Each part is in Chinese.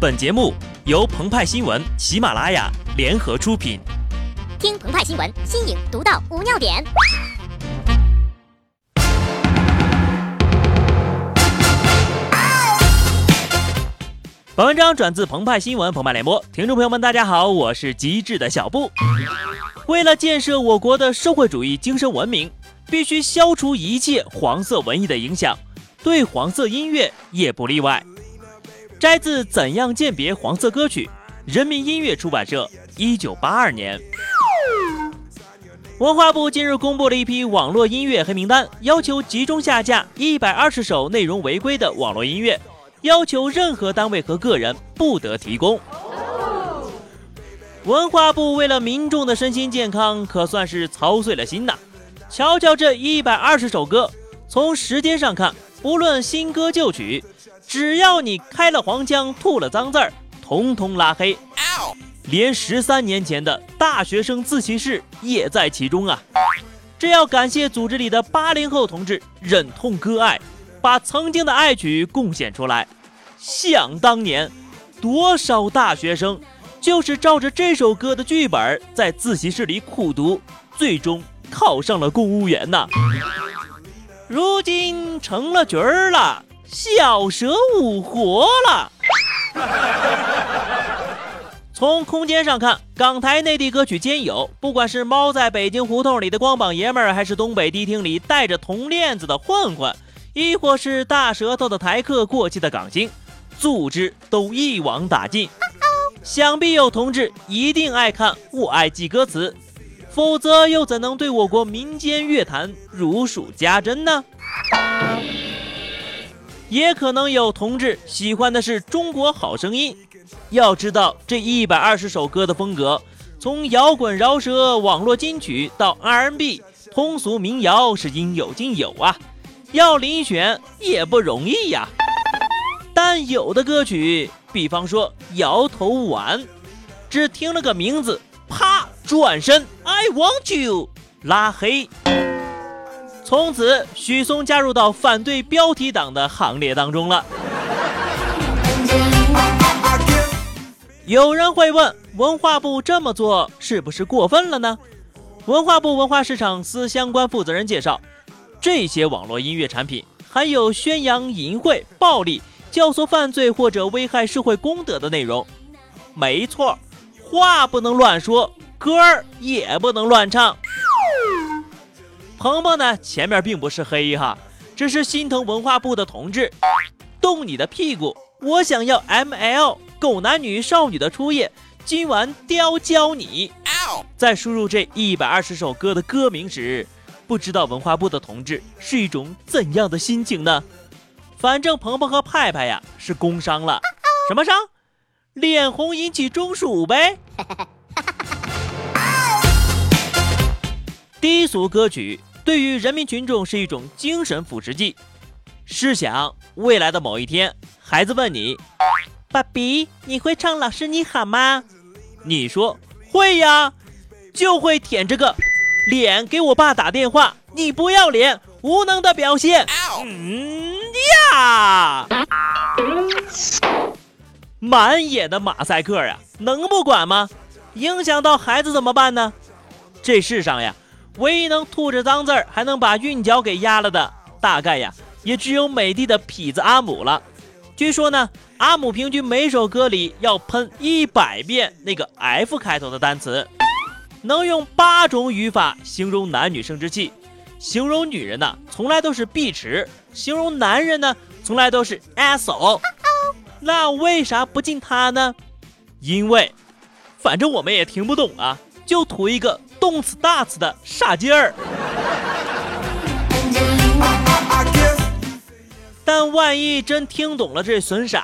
本节目由澎湃新闻、喜马拉雅联合出品。听澎湃新闻，新颖独到，无尿点。本文章转自澎湃新闻澎湃联播，听众朋友们，大家好，我是机智的小布。为了建设我国的社会主义精神文明，必须消除一切黄色文艺的影响，对黄色音乐也不例外。摘自《怎样鉴别黄色歌曲》，人民音乐出版社，一九八二年。文化部近日公布了一批网络音乐黑名单，要求集中下架一百二十首内容违规的网络音乐，要求任何单位和个人不得提供。文化部为了民众的身心健康，可算是操碎了心呐！瞧瞧这一百二十首歌，从时间上看，不论新歌旧曲。只要你开了黄腔、吐了脏字儿，通通拉黑。连十三年前的大学生自习室也在其中啊！这要感谢组织里的八零后同志忍痛割爱，把曾经的爱曲贡献出来。想当年，多少大学生就是照着这首歌的剧本在自习室里苦读，最终考上了公务员呐！如今成了角儿了。小蛇舞活了。从空间上看，港台内地歌曲兼有，不管是猫在北京胡同里的光膀爷们儿，还是东北迪厅里带着铜链子的混混，亦或是大舌头的台客、过气的港星，组织都一网打尽。想必有同志一定爱看，我爱记歌词，否则又怎能对我国民间乐坛如数家珍呢？也可能有同志喜欢的是《中国好声音》，要知道这一百二十首歌的风格，从摇滚饶舌、网络金曲到 R&B、通俗民谣是应有尽有啊，要遴选也不容易呀。但有的歌曲，比方说《摇头丸》，只听了个名字，啪，转身，I want you，拉黑。从此，许嵩加入到反对标题党的行列当中了。有人会问，文化部这么做是不是过分了呢？文化部文化市场司相关负责人介绍，这些网络音乐产品含有宣扬淫秽、暴力、教唆犯罪或者危害社会公德的内容。没错，话不能乱说，歌儿也不能乱唱。鹏鹏呢？前面并不是黑哈，只是心疼文化部的同志，动你的屁股！我想要 M L 狗男女少女的初夜，今晚雕教你。在输入这一百二十首歌的歌名时，不知道文化部的同志是一种怎样的心情呢？反正鹏鹏和派派呀是工伤了，什么伤？脸红引起中暑呗。低俗歌曲。对于人民群众是一种精神腐蚀剂。试想，未来的某一天，孩子问你：“爸比，你会唱老师你好吗？”你说会呀，就会舔着个脸给我爸打电话。你不要脸，无能的表现。嗯呀，满眼的马赛克呀，能不管吗？影响到孩子怎么办呢？这世上呀。唯一能吐着脏字儿还能把韵脚给压了的，大概呀，也只有美帝的痞子阿姆了。据说呢，阿姆平均每首歌里要喷一百遍那个 F 开头的单词，能用八种语法形容男女生殖器。形容女人呢，从来都是碧池；形容男人呢，从来都是 asshole。那为啥不进他呢？因为，反正我们也听不懂啊，就图一个。动次大次的傻劲儿，但万一真听懂了这损色，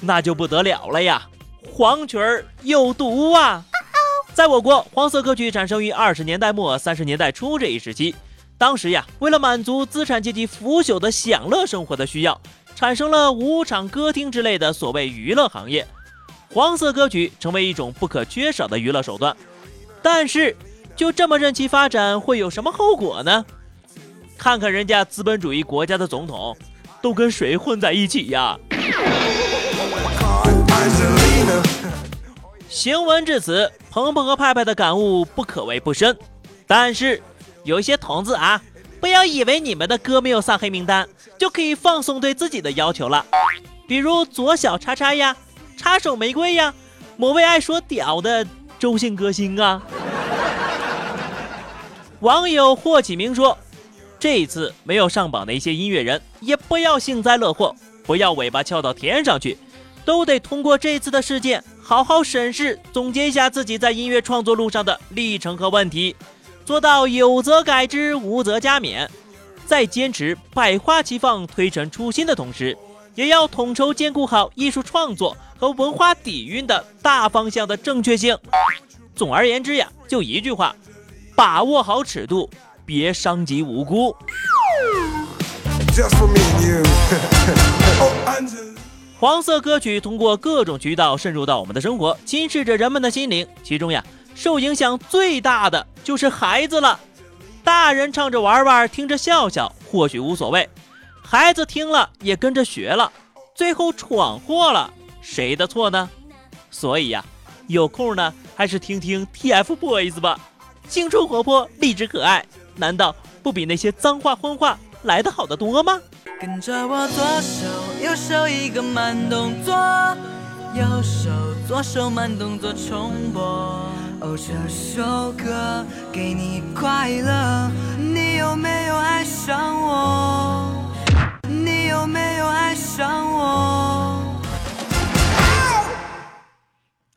那就不得了了呀！黄曲儿有毒啊！在我国，黄色歌曲产生于二十年代末三十年代初这一时期，当时呀，为了满足资产阶级腐朽的享乐生活的需要，产生了舞场、歌厅之类的所谓娱乐行业，黄色歌曲成为一种不可缺少的娱乐手段。但是，就这么任其发展，会有什么后果呢？看看人家资本主义国家的总统，都跟谁混在一起呀？行文至此，鹏鹏和派派的感悟不可谓不深。但是有一些同志啊，不要以为你们的歌没有上黑名单，就可以放松对自己的要求了。比如左小叉叉呀，插手玫瑰呀，某位爱说屌的周姓歌星啊。网友霍启明说：“这一次没有上榜的一些音乐人，也不要幸灾乐祸，不要尾巴翘到天上去，都得通过这次的事件。”好好审视、总结一下自己在音乐创作路上的历程和问题，做到有则改之，无则加勉。在坚持百花齐放、推陈出新的同时，也要统筹兼顾好艺术创作和文化底蕴的大方向的正确性。总而言之呀，就一句话：把握好尺度，别伤及无辜。黄色歌曲通过各种渠道渗入到我们的生活，侵蚀着人们的心灵。其中呀，受影响最大的就是孩子了。大人唱着玩玩，听着笑笑，或许无所谓；孩子听了也跟着学了，最后闯祸了，谁的错呢？所以呀，有空呢，还是听听 TFBOYS 吧，青春活泼，励志可爱，难道不比那些脏话荤话来的好得多吗？跟着我左手右手一个慢动作，右手左手慢动作重播。哦，这首歌给你快乐，你有没有爱上我？你有没有爱上我？